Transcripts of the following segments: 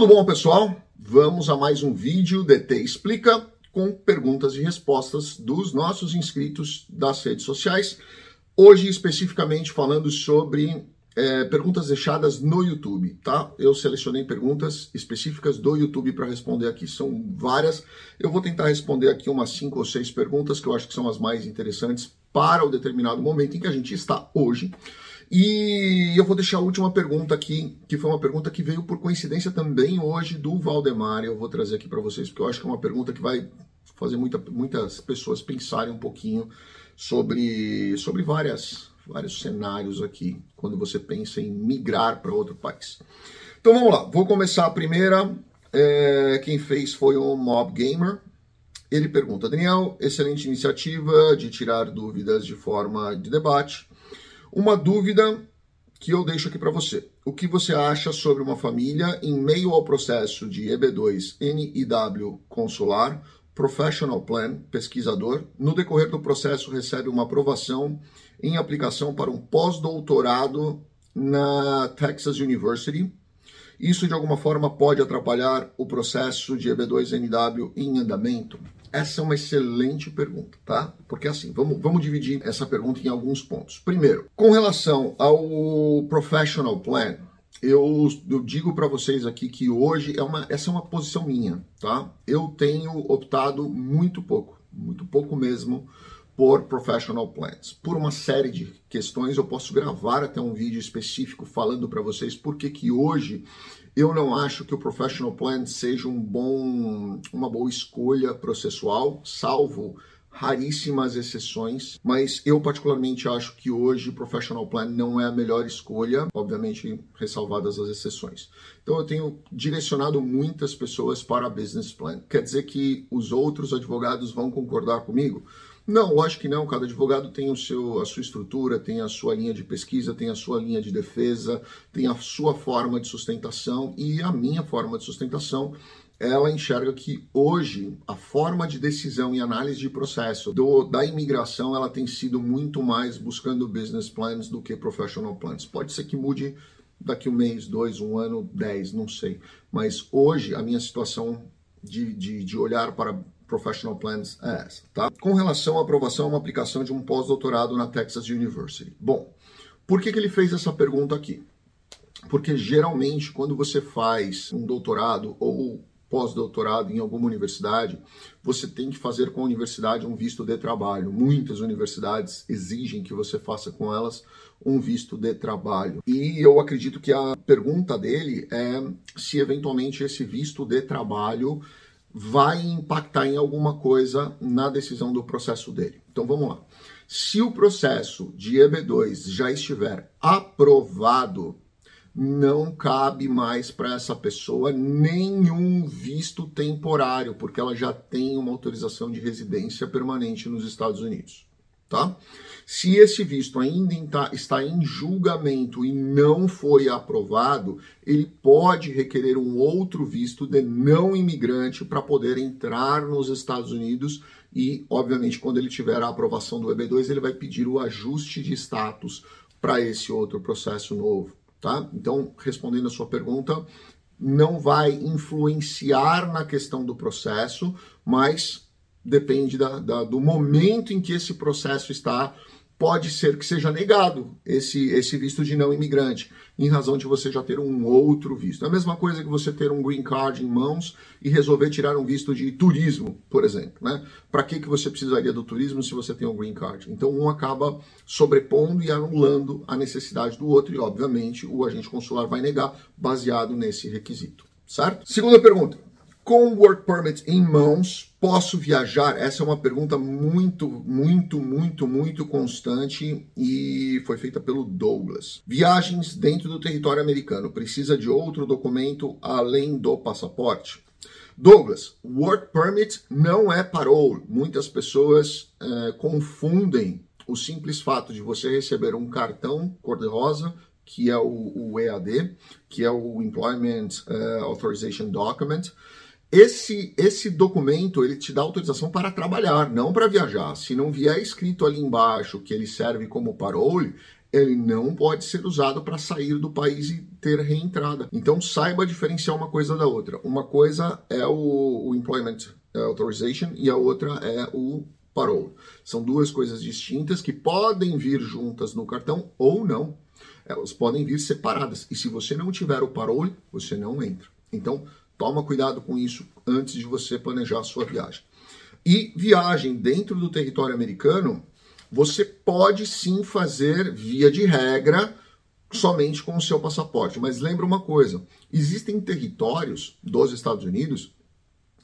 Tudo bom, pessoal? Vamos a mais um vídeo DT Explica com perguntas e respostas dos nossos inscritos das redes sociais. Hoje, especificamente, falando sobre é, perguntas deixadas no YouTube, tá? Eu selecionei perguntas específicas do YouTube para responder aqui. São várias. Eu vou tentar responder aqui umas cinco ou seis perguntas que eu acho que são as mais interessantes para o determinado momento em que a gente está hoje. E eu vou deixar a última pergunta aqui, que foi uma pergunta que veio por coincidência também hoje do Valdemar. Eu vou trazer aqui para vocês, porque eu acho que é uma pergunta que vai fazer muita, muitas pessoas pensarem um pouquinho sobre, sobre várias, vários cenários aqui, quando você pensa em migrar para outro país. Então vamos lá, vou começar a primeira. É, quem fez foi o Mob Gamer. Ele pergunta, Daniel, excelente iniciativa de tirar dúvidas de forma de debate. Uma dúvida que eu deixo aqui para você. O que você acha sobre uma família em meio ao processo de EB2 NIW consular, Professional Plan, pesquisador, no decorrer do processo recebe uma aprovação em aplicação para um pós-doutorado na Texas University. Isso de alguma forma pode atrapalhar o processo de EB2 NW em andamento? Essa é uma excelente pergunta, tá? Porque assim, vamos, vamos dividir essa pergunta em alguns pontos. Primeiro, com relação ao Professional Plan, eu, eu digo para vocês aqui que hoje é uma, essa é uma posição minha, tá? Eu tenho optado muito pouco, muito pouco mesmo, por professional plans. Por uma série de questões, eu posso gravar até um vídeo específico falando para vocês por que que hoje eu não acho que o professional plan seja um bom, uma boa escolha processual, salvo raríssimas exceções, mas eu particularmente acho que hoje o professional plan não é a melhor escolha, obviamente ressalvadas as exceções. Então eu tenho direcionado muitas pessoas para business plan. Quer dizer que os outros advogados vão concordar comigo? Não, lógico que não. Cada advogado tem o seu, a sua estrutura, tem a sua linha de pesquisa, tem a sua linha de defesa, tem a sua forma de sustentação e a minha forma de sustentação ela enxerga que hoje a forma de decisão e análise de processo do, da imigração ela tem sido muito mais buscando business plans do que professional plans. Pode ser que mude daqui um mês, dois, um ano, dez, não sei. Mas hoje a minha situação de, de, de olhar para Professional Plans é essa, tá? Com relação à aprovação, uma aplicação de um pós-doutorado na Texas University. Bom, por que, que ele fez essa pergunta aqui? Porque geralmente, quando você faz um doutorado ou pós-doutorado em alguma universidade, você tem que fazer com a universidade um visto de trabalho. Muitas universidades exigem que você faça com elas um visto de trabalho. E eu acredito que a pergunta dele é se eventualmente esse visto de trabalho vai impactar em alguma coisa na decisão do processo dele. Então vamos lá. Se o processo de EB2 já estiver aprovado, não cabe mais para essa pessoa nenhum visto temporário, porque ela já tem uma autorização de residência permanente nos Estados Unidos tá? Se esse visto ainda está em julgamento e não foi aprovado, ele pode requerer um outro visto de não imigrante para poder entrar nos Estados Unidos e, obviamente, quando ele tiver a aprovação do EB2, ele vai pedir o ajuste de status para esse outro processo novo, tá? Então, respondendo a sua pergunta, não vai influenciar na questão do processo, mas depende da, da, do momento em que esse processo está. Pode ser que seja negado esse, esse visto de não imigrante, em razão de você já ter um outro visto. É a mesma coisa que você ter um green card em mãos e resolver tirar um visto de turismo, por exemplo. Né? Para que, que você precisaria do turismo se você tem um green card? Então, um acaba sobrepondo e anulando a necessidade do outro, e, obviamente, o agente consular vai negar baseado nesse requisito. Certo? Segunda pergunta. Com o work permit em mãos, posso viajar? Essa é uma pergunta muito, muito, muito, muito constante e foi feita pelo Douglas. Viagens dentro do território americano precisa de outro documento além do passaporte? Douglas, work permit não é parole. Muitas pessoas é, confundem o simples fato de você receber um cartão cor-de-rosa que é o, o, EAD, que é o Employment uh, Authorization Document, esse, esse documento ele te dá autorização para trabalhar, não para viajar. Se não vier escrito ali embaixo que ele serve como parole, ele não pode ser usado para sair do país e ter reentrada. Então saiba diferenciar uma coisa da outra. Uma coisa é o, o Employment Authorization e a outra é o Parole. São duas coisas distintas que podem vir juntas no cartão ou não. Elas podem vir separadas. E se você não tiver o parole, você não entra. Então, toma cuidado com isso antes de você planejar a sua viagem. E viagem dentro do território americano, você pode sim fazer via de regra somente com o seu passaporte. Mas lembra uma coisa: existem territórios dos Estados Unidos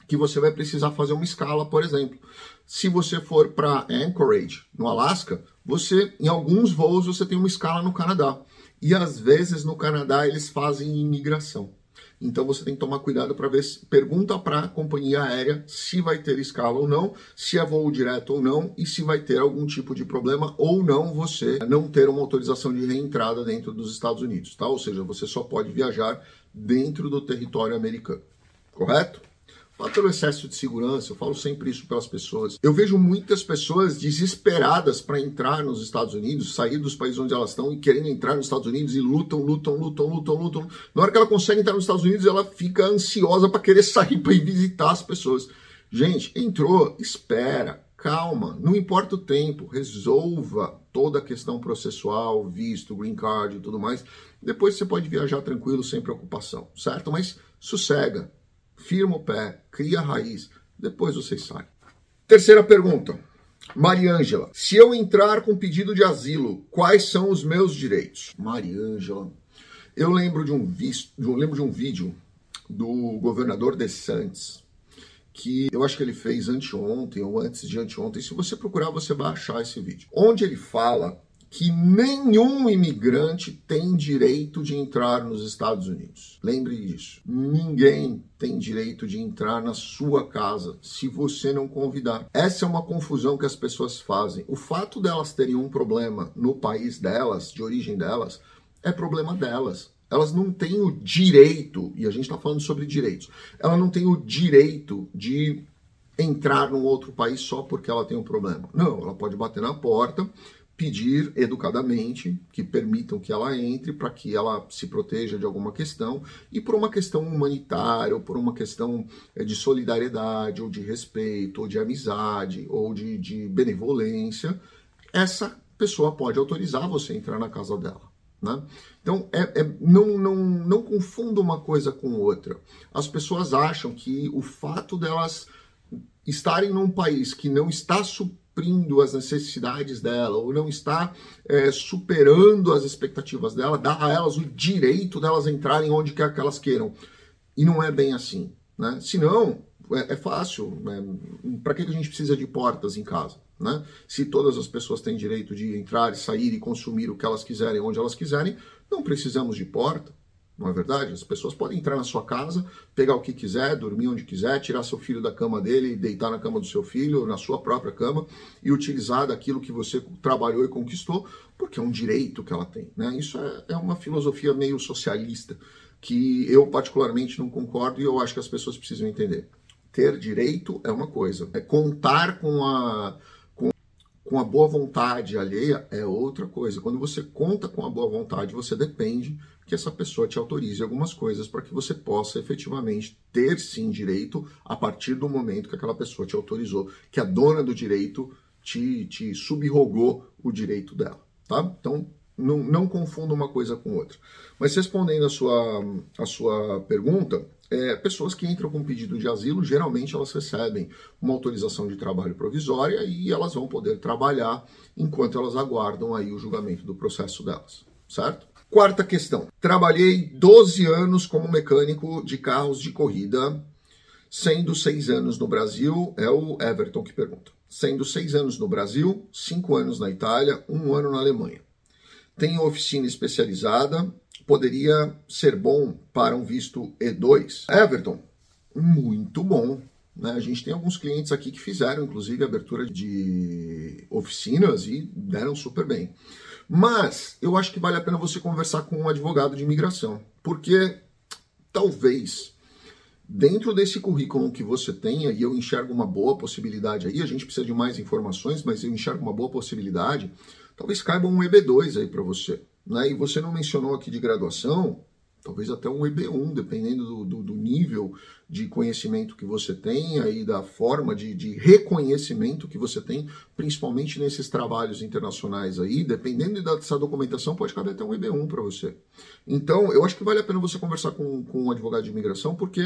que você vai precisar fazer uma escala, por exemplo. Se você for para Anchorage, no Alasca, você em alguns voos você tem uma escala no Canadá. E às vezes no Canadá eles fazem imigração. Então você tem que tomar cuidado para ver, se, pergunta para a companhia aérea se vai ter escala ou não, se é voo direto ou não e se vai ter algum tipo de problema ou não você não ter uma autorização de reentrada dentro dos Estados Unidos, tá? Ou seja, você só pode viajar dentro do território americano. Correto? Pelo excesso de segurança, eu falo sempre isso para as pessoas. Eu vejo muitas pessoas desesperadas para entrar nos Estados Unidos, sair dos países onde elas estão e querendo entrar nos Estados Unidos e lutam, lutam, lutam, lutam, lutam. Na hora que ela consegue entrar nos Estados Unidos, ela fica ansiosa para querer sair para ir visitar as pessoas. Gente, entrou, espera, calma, não importa o tempo, resolva toda a questão processual, visto, green card e tudo mais. Depois você pode viajar tranquilo, sem preocupação, certo? Mas sossega, firma o pé, cria a raiz, depois vocês saem. Terceira pergunta. Mariângela, se eu entrar com pedido de asilo, quais são os meus direitos? Mariângela, eu lembro de um, visto, eu lembro de um vídeo do governador de Santos, que eu acho que ele fez anteontem ou antes de anteontem. Se você procurar, você vai achar esse vídeo. Onde ele fala que nenhum imigrante tem direito de entrar nos Estados Unidos. Lembre disso. Ninguém tem direito de entrar na sua casa se você não convidar. Essa é uma confusão que as pessoas fazem. O fato delas terem um problema no país delas, de origem delas, é problema delas. Elas não têm o direito, e a gente está falando sobre direitos, ela não tem o direito de entrar num outro país só porque ela tem um problema. Não, ela pode bater na porta pedir educadamente que permitam que ela entre para que ela se proteja de alguma questão e por uma questão humanitária ou por uma questão eh, de solidariedade ou de respeito ou de amizade ou de, de benevolência essa pessoa pode autorizar você a entrar na casa dela né? Então, é, é, não, não, não confunda uma coisa com outra. As pessoas acham que o fato delas estarem num país que não está suprindo as necessidades dela ou não está é, superando as expectativas dela, dá a elas o direito delas entrarem onde quer que elas queiram. E não é bem assim. Né? Senão, é, é fácil. Né? Para que a gente precisa de portas em casa? Né? Se todas as pessoas têm direito de entrar, sair e consumir o que elas quiserem, onde elas quiserem, não precisamos de porta. Não é verdade? As pessoas podem entrar na sua casa, pegar o que quiser, dormir onde quiser, tirar seu filho da cama dele, deitar na cama do seu filho, na sua própria cama e utilizar daquilo que você trabalhou e conquistou, porque é um direito que ela tem. Né? Isso é, é uma filosofia meio socialista que eu particularmente não concordo e eu acho que as pessoas precisam entender. Ter direito é uma coisa, é contar com a com a boa vontade alheia é outra coisa. Quando você conta com a boa vontade, você depende que essa pessoa te autorize algumas coisas para que você possa efetivamente ter sim direito a partir do momento que aquela pessoa te autorizou, que a dona do direito te, te subrogou o direito dela, tá? Então, não, não confunda uma coisa com outra. Mas respondendo a sua, a sua pergunta, é, pessoas que entram com pedido de asilo, geralmente elas recebem uma autorização de trabalho provisória e elas vão poder trabalhar enquanto elas aguardam aí o julgamento do processo delas, certo? Quarta questão. Trabalhei 12 anos como mecânico de carros de corrida, sendo seis anos no Brasil, é o Everton que pergunta. Sendo seis anos no Brasil, cinco anos na Itália, um ano na Alemanha. Tenho oficina especializada, poderia ser bom para um visto E2. Everton, muito bom. Né? A gente tem alguns clientes aqui que fizeram, inclusive, abertura de oficinas e deram super bem. Mas eu acho que vale a pena você conversar com um advogado de imigração, porque talvez dentro desse currículo que você tenha, e eu enxergo uma boa possibilidade aí, a gente precisa de mais informações, mas eu enxergo uma boa possibilidade talvez caiba um EB2 aí para você. Né? E você não mencionou aqui de graduação, talvez até um EB1, dependendo do, do, do, nível de conhecimento que você tem e da forma de, de, reconhecimento que você tem, principalmente nesses trabalhos internacionais aí, dependendo dessa documentação, pode caber até um EB1 para você. Então, eu acho que vale a pena você conversar com, com um advogado de imigração, porque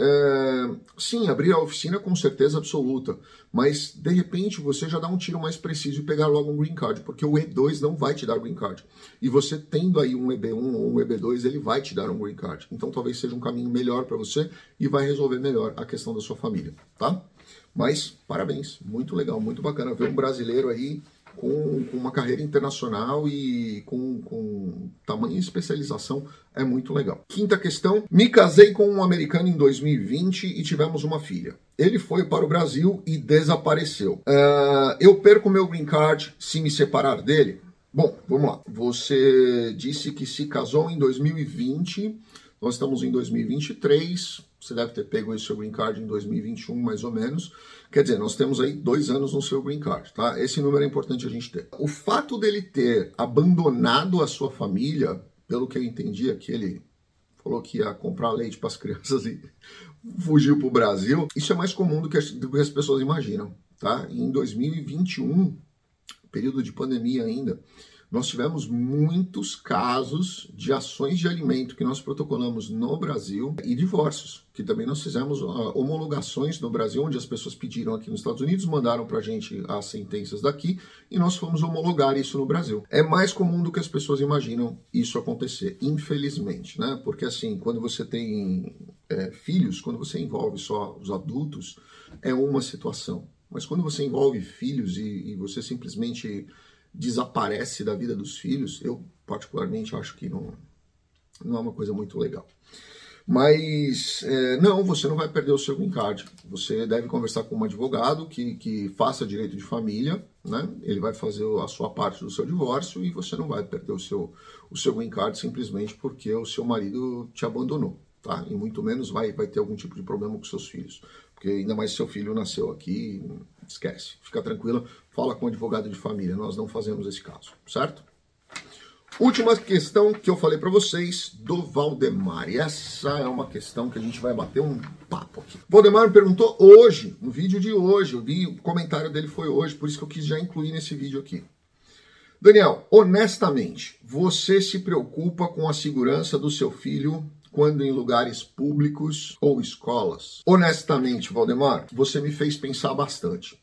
é, sim, abrir a oficina com certeza absoluta, mas de repente você já dá um tiro mais preciso e pegar logo um green card, porque o E2 não vai te dar green card. E você tendo aí um EB1 ou um EB2, ele vai te dar um green card. Então talvez seja um caminho melhor para você e vai resolver melhor a questão da sua família, tá? Mas parabéns, muito legal, muito bacana ver um brasileiro aí com, com uma carreira internacional e com, com tamanha especialização é muito legal. Quinta questão: me casei com um americano em 2020 e tivemos uma filha. Ele foi para o Brasil e desapareceu. Uh, eu perco meu green card se me separar dele? Bom, vamos lá. Você disse que se casou em 2020, nós estamos em 2023. Você deve ter pego esse seu green card em 2021, mais ou menos. Quer dizer, nós temos aí dois anos no seu green card, tá? Esse número é importante a gente ter. O fato dele ter abandonado a sua família, pelo que eu entendi aqui, ele falou que ia comprar leite para as crianças e fugiu para o Brasil. Isso é mais comum do que, as, do que as pessoas imaginam, tá? Em 2021, período de pandemia ainda, nós tivemos muitos casos de ações de alimento que nós protocolamos no Brasil e divórcios, que também nós fizemos homologações no Brasil, onde as pessoas pediram aqui nos Estados Unidos, mandaram para a gente as sentenças daqui e nós fomos homologar isso no Brasil. É mais comum do que as pessoas imaginam isso acontecer, infelizmente, né? Porque assim, quando você tem é, filhos, quando você envolve só os adultos, é uma situação. Mas quando você envolve filhos e, e você simplesmente desaparece da vida dos filhos, eu particularmente acho que não, não é uma coisa muito legal. Mas é, não, você não vai perder o seu green card. Você deve conversar com um advogado que, que faça direito de família, né? Ele vai fazer a sua parte do seu divórcio e você não vai perder o seu, o seu green card simplesmente porque o seu marido te abandonou, tá? E muito menos vai, vai ter algum tipo de problema com seus filhos. Porque ainda mais seu filho nasceu aqui, esquece. Fica tranquila, fala com o advogado de família, nós não fazemos esse caso, certo? Última questão que eu falei para vocês do Valdemar. E essa é uma questão que a gente vai bater um papo aqui. Valdemar me perguntou hoje, no vídeo de hoje, eu vi o comentário dele foi hoje, por isso que eu quis já incluir nesse vídeo aqui. Daniel, honestamente, você se preocupa com a segurança do seu filho quando em lugares públicos ou escolas? Honestamente, Valdemar, você me fez pensar bastante.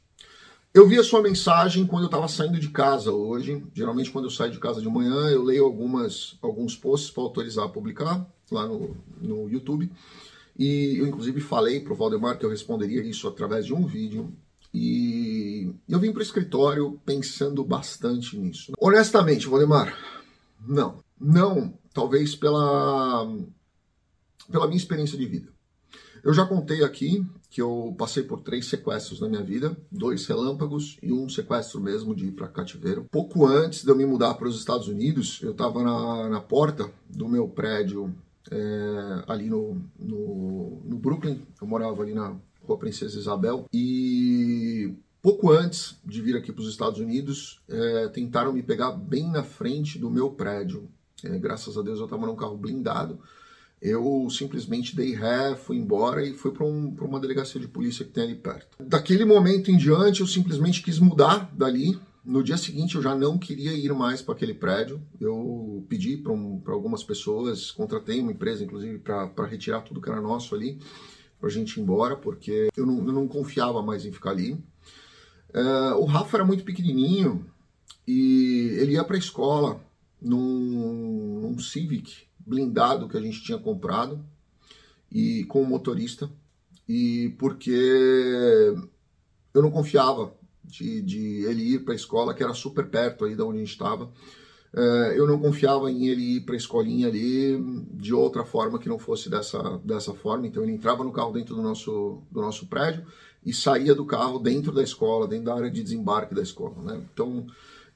Eu vi a sua mensagem quando eu estava saindo de casa hoje. Geralmente, quando eu saio de casa de manhã, eu leio algumas, alguns posts para autorizar a publicar lá no, no YouTube. E eu, inclusive, falei para o Valdemar que eu responderia isso através de um vídeo. E eu vim para o escritório pensando bastante nisso. Honestamente, Valdemar, não. Não, talvez pela pela minha experiência de vida. Eu já contei aqui que eu passei por três sequestros na minha vida, dois relâmpagos e um sequestro mesmo de ir para cativeiro. Pouco antes de eu me mudar para os Estados Unidos, eu estava na, na, porta do meu prédio é, ali no, no, no Brooklyn. Eu morava ali na Rua Princesa Isabel e pouco antes de vir aqui para os Estados Unidos, é, tentaram me pegar bem na frente do meu prédio. É, graças a Deus eu estava num carro blindado eu simplesmente dei ré, fui embora e fui para um, uma delegacia de polícia que tem ali perto. Daquele momento em diante, eu simplesmente quis mudar dali. No dia seguinte, eu já não queria ir mais para aquele prédio. Eu pedi para um, algumas pessoas, contratei uma empresa, inclusive, para retirar tudo que era nosso ali, para a gente ir embora, porque eu não, eu não confiava mais em ficar ali. Uh, o Rafa era muito pequenininho e ele ia para a escola num, num Civic blindado que a gente tinha comprado e com o motorista e porque eu não confiava de, de ele ir para a escola que era super perto aí da onde a gente estava é, eu não confiava em ele ir para a escolinha ali de outra forma que não fosse dessa, dessa forma. Então ele entrava no carro dentro do nosso, do nosso prédio e saía do carro dentro da escola, dentro da área de desembarque da escola. Né? Então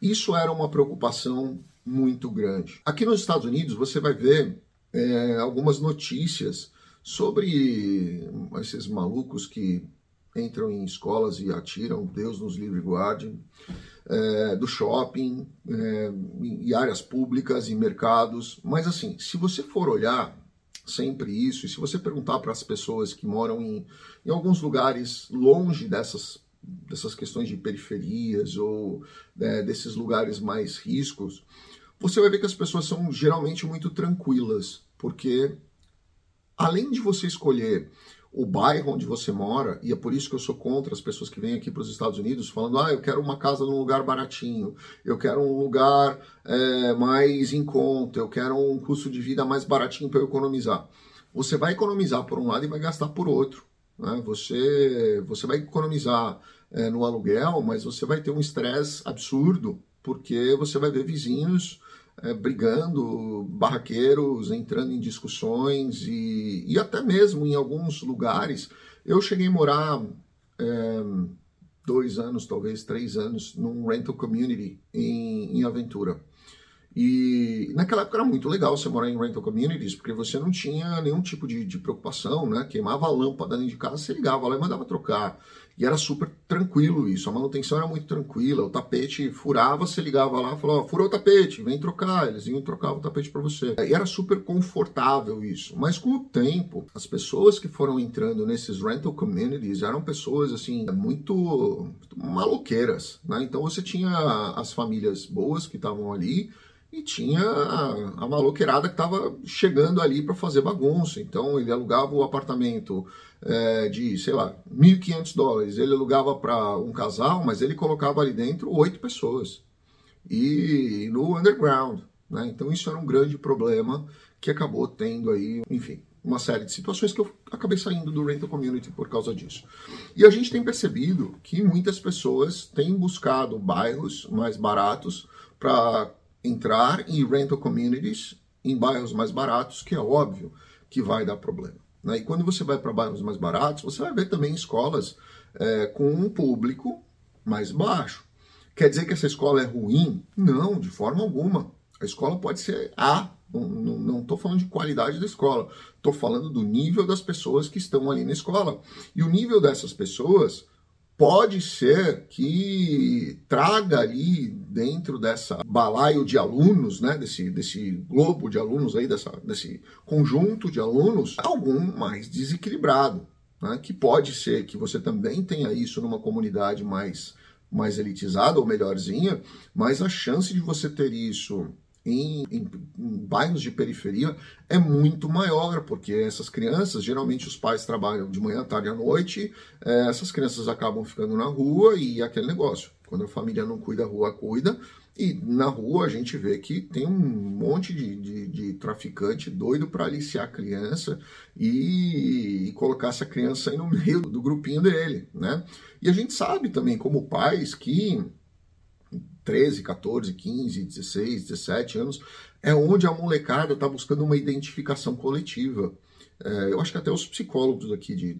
isso era uma preocupação muito grande. Aqui nos Estados Unidos você vai ver é, algumas notícias sobre esses malucos que entram em escolas e atiram, Deus nos livre guarde, é, do shopping, é, e áreas públicas e mercados. Mas assim, se você for olhar sempre isso, e se você perguntar para as pessoas que moram em, em alguns lugares longe dessas dessas questões de periferias ou né, desses lugares mais riscos, você vai ver que as pessoas são geralmente muito tranquilas, porque além de você escolher o bairro onde você mora, e é por isso que eu sou contra as pessoas que vêm aqui para os Estados Unidos falando, ah, eu quero uma casa num lugar baratinho, eu quero um lugar é, mais em conta, eu quero um custo de vida mais baratinho para eu economizar. Você vai economizar por um lado e vai gastar por outro. Né? Você, você vai economizar é, no aluguel, mas você vai ter um estresse absurdo, porque você vai ver vizinhos é, brigando, barraqueiros entrando em discussões e, e até mesmo em alguns lugares. Eu cheguei a morar é, dois anos, talvez três anos, num rental community em, em Aventura. E naquela época era muito legal você morar em rental communities, porque você não tinha nenhum tipo de, de preocupação, né? Queimava a lâmpada dentro de casa, você ligava lá e mandava trocar. E era super tranquilo isso, a manutenção era muito tranquila, o tapete furava, você ligava lá falava, furou o tapete, vem trocar, eles iam trocar o tapete para você. E era super confortável isso. Mas com o tempo, as pessoas que foram entrando nesses rental communities eram pessoas assim, muito, muito maloqueiras, né? Então você tinha as famílias boas que estavam ali, e tinha a, maloqueirada que estava chegando ali para fazer bagunça. Então ele alugava o apartamento é, de, sei lá, 1.500 dólares. Ele alugava para um casal, mas ele colocava ali dentro oito pessoas. E no underground. Né? Então isso era um grande problema que acabou tendo aí, enfim, uma série de situações que eu acabei saindo do rental community por causa disso. E a gente tem percebido que muitas pessoas têm buscado bairros mais baratos para entrar em rental communities em bairros mais baratos, que é óbvio que vai dar problema. Né? E quando você vai para bairros mais baratos, você vai ver também escolas é, com um público mais baixo. Quer dizer que essa escola é ruim? Não, de forma alguma. A escola pode ser A. Não estou falando de qualidade da escola, estou falando do nível das pessoas que estão ali na escola. E o nível dessas pessoas pode ser que traga ali dentro dessa balaio de alunos, né, desse, desse globo de alunos aí, dessa, desse conjunto de alunos, algum mais desequilibrado, né, que pode ser que você também tenha isso numa comunidade mais, mais elitizada ou melhorzinha, mas a chance de você ter isso em, em, em, bairros de periferia é muito maior, porque essas crianças, geralmente os pais trabalham de manhã, tarde à noite, é, essas crianças acabam ficando na rua e aquele negócio. Quando a família não cuida, a rua cuida. E na rua a gente vê que tem um monte de, de, de traficante doido para aliciar a criança e, e, colocar essa criança aí no meio do grupinho dele, né? E a gente sabe também, como pais, que 13, 14, 15, 16, 17 anos, é onde a molecada está buscando uma identificação coletiva. É, eu acho que até os psicólogos aqui de,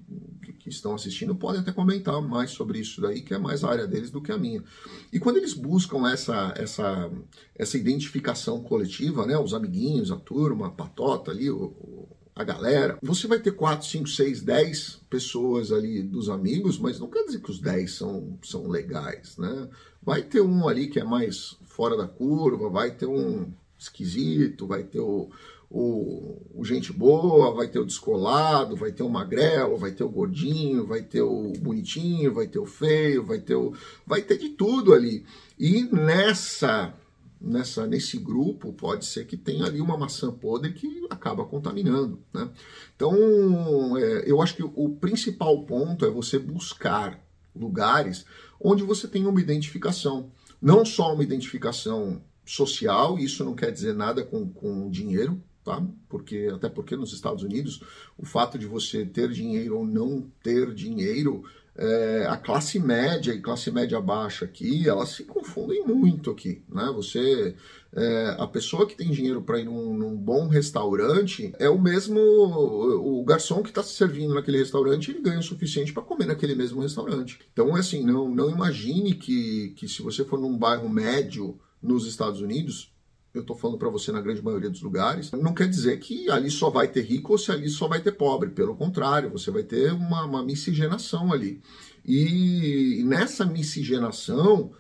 que estão assistindo podem até comentar mais sobre isso daí, que é mais a área deles do que a minha. E quando eles buscam essa, essa, essa identificação coletiva, né, os amiguinhos, a turma, a patota ali, o, a galera, você vai ter 4, 5, 6, 10 pessoas ali dos amigos, mas não quer dizer que os 10 são, são legais, né? Vai ter um ali que é mais fora da curva, vai ter um esquisito, vai ter o, o, o, gente boa, vai ter o descolado, vai ter o magrelo, vai ter o gordinho, vai ter o bonitinho, vai ter o feio, vai ter o. vai ter de tudo ali. E nessa nessa, nesse grupo pode ser que tenha ali uma maçã podre que acaba contaminando. Né? Então, é, eu acho que o principal ponto é você buscar lugares onde você tenha uma identificação. Não só uma identificação social, isso não quer dizer nada com, com dinheiro, tá? Porque até porque nos Estados Unidos o fato de você ter dinheiro ou não ter dinheiro é, a classe média e classe média baixa aqui, elas se confundem muito aqui, né? Você, é, a pessoa que tem dinheiro para ir num, num, bom restaurante é o mesmo, o garçom que está se servindo naquele restaurante, ele ganha o suficiente para comer naquele mesmo restaurante. Então, é assim, não, não imagine que, que se você for num bairro médio nos Estados Unidos, eu estou falando para você na grande maioria dos lugares, não quer dizer que ali só vai ter rico ou se ali só vai ter pobre. Pelo contrário, você vai ter uma, uma miscigenação ali. E nessa miscigenação,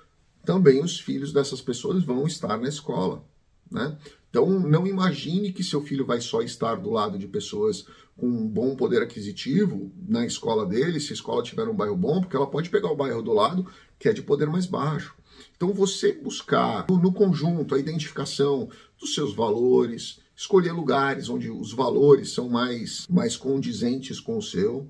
também os filhos dessas pessoas vão estar na escola. Né? Então, não imagine que seu filho vai só estar do lado de pessoas com um bom poder aquisitivo na escola dele, se a escola tiver um bairro bom, porque ela pode pegar o bairro do lado, que é de poder mais baixo. Então, você buscar no conjunto a identificação dos seus valores, escolher lugares onde os valores são mais, mais condizentes com o seu,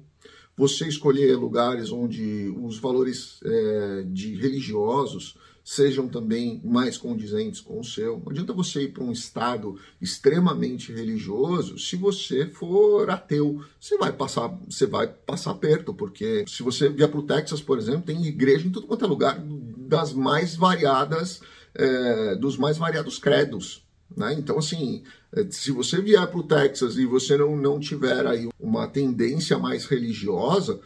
você escolher lugares onde os valores é, de religiosos sejam também mais condizentes com o seu. Não adianta você ir para um estado extremamente religioso se você for ateu. Você vai passar, você vai passar perto, porque se você vier para o Texas, por exemplo, tem igreja em tudo quanto é lugar das mais variadas, é, dos mais variados credos. Né? Então, assim, é, se você vier para o Texas e você não, não tiver aí uma tendência mais religiosa,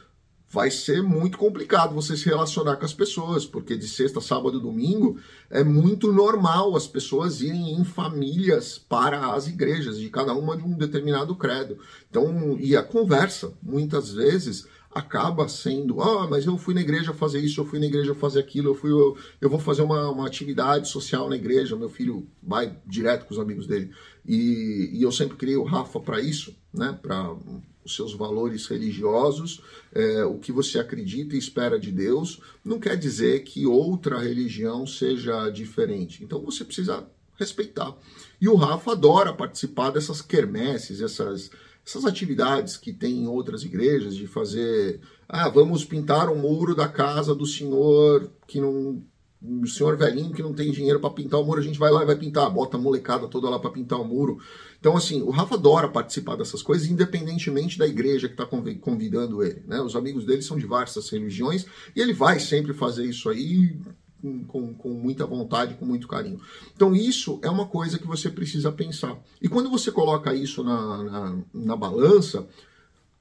vai ser muito complicado você se relacionar com as pessoas, porque de sexta, sábado domingo é muito normal as pessoas irem em famílias para as igrejas, de cada uma de um determinado credo. Então, e a conversa, muitas vezes, acaba sendo, ah, mas eu fui na igreja fazer isso, eu fui na igreja fazer aquilo, eu fui, eu, eu vou fazer uma, uma atividade social na igreja, meu filho vai direto com os amigos dele. E, e eu sempre criei o Rafa para isso, né, para os seus valores religiosos, é, o que você acredita e espera de Deus, não quer dizer que outra religião seja diferente. Então você precisa respeitar. E o Rafa adora participar dessas quermesses, essas, essas atividades que tem em outras igrejas, de fazer, ah, vamos pintar o muro da casa do senhor que não o senhor velhinho que não tem dinheiro para pintar o muro, a gente vai lá e vai pintar, bota a molecada toda lá para pintar o muro. Então, assim, o Rafa adora participar dessas coisas, independentemente da igreja que está convidando ele. Né? Os amigos dele são de diversas religiões e ele vai sempre fazer isso aí com, com muita vontade, com muito carinho. Então, isso é uma coisa que você precisa pensar. E quando você coloca isso na, na, na balança,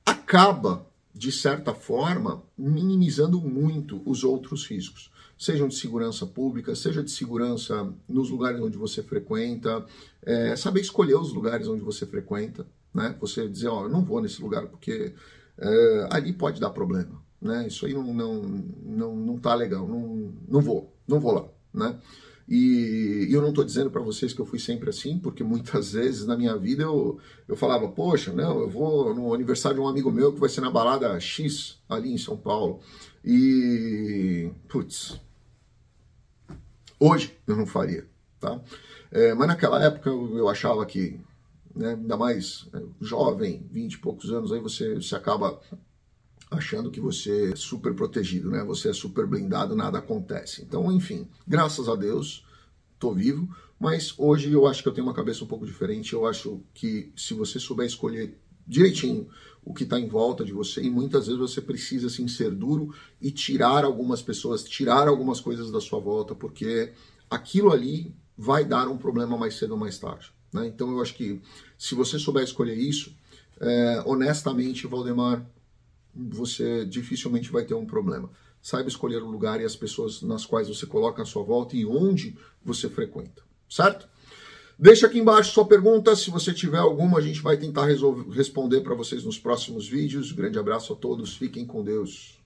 acaba, de certa forma, minimizando muito os outros riscos sejam de segurança pública, seja de segurança nos lugares onde você frequenta, é, saber escolher os lugares onde você frequenta, né? Você dizer, ó, oh, eu não vou nesse lugar porque é, ali pode dar problema, né? Isso aí não não não, não tá legal, não, não vou, não vou lá, né? E, e eu não estou dizendo para vocês que eu fui sempre assim, porque muitas vezes na minha vida eu, eu falava, poxa, não, eu vou no aniversário de um amigo meu que vai ser na balada X ali em São Paulo. E, putz, Hoje eu não faria, tá? É, mas naquela época eu, eu achava que, né, ainda mais é, jovem, 20 e poucos anos, aí você, você acaba achando que você é super protegido, né? Você é super blindado, nada acontece. Então, enfim, graças a Deus, tô vivo, mas hoje eu acho que eu tenho uma cabeça um pouco diferente. Eu acho que se você souber escolher direitinho o que está em volta de você, e muitas vezes você precisa assim, ser duro e tirar algumas pessoas, tirar algumas coisas da sua volta, porque aquilo ali vai dar um problema mais cedo ou mais tarde. Né? Então eu acho que se você souber escolher isso, é, honestamente, Valdemar, você dificilmente vai ter um problema. Saiba escolher o lugar e as pessoas nas quais você coloca a sua volta e onde você frequenta, certo? Deixa aqui embaixo sua pergunta, se você tiver alguma, a gente vai tentar resolver, responder para vocês nos próximos vídeos. Grande abraço a todos, fiquem com Deus.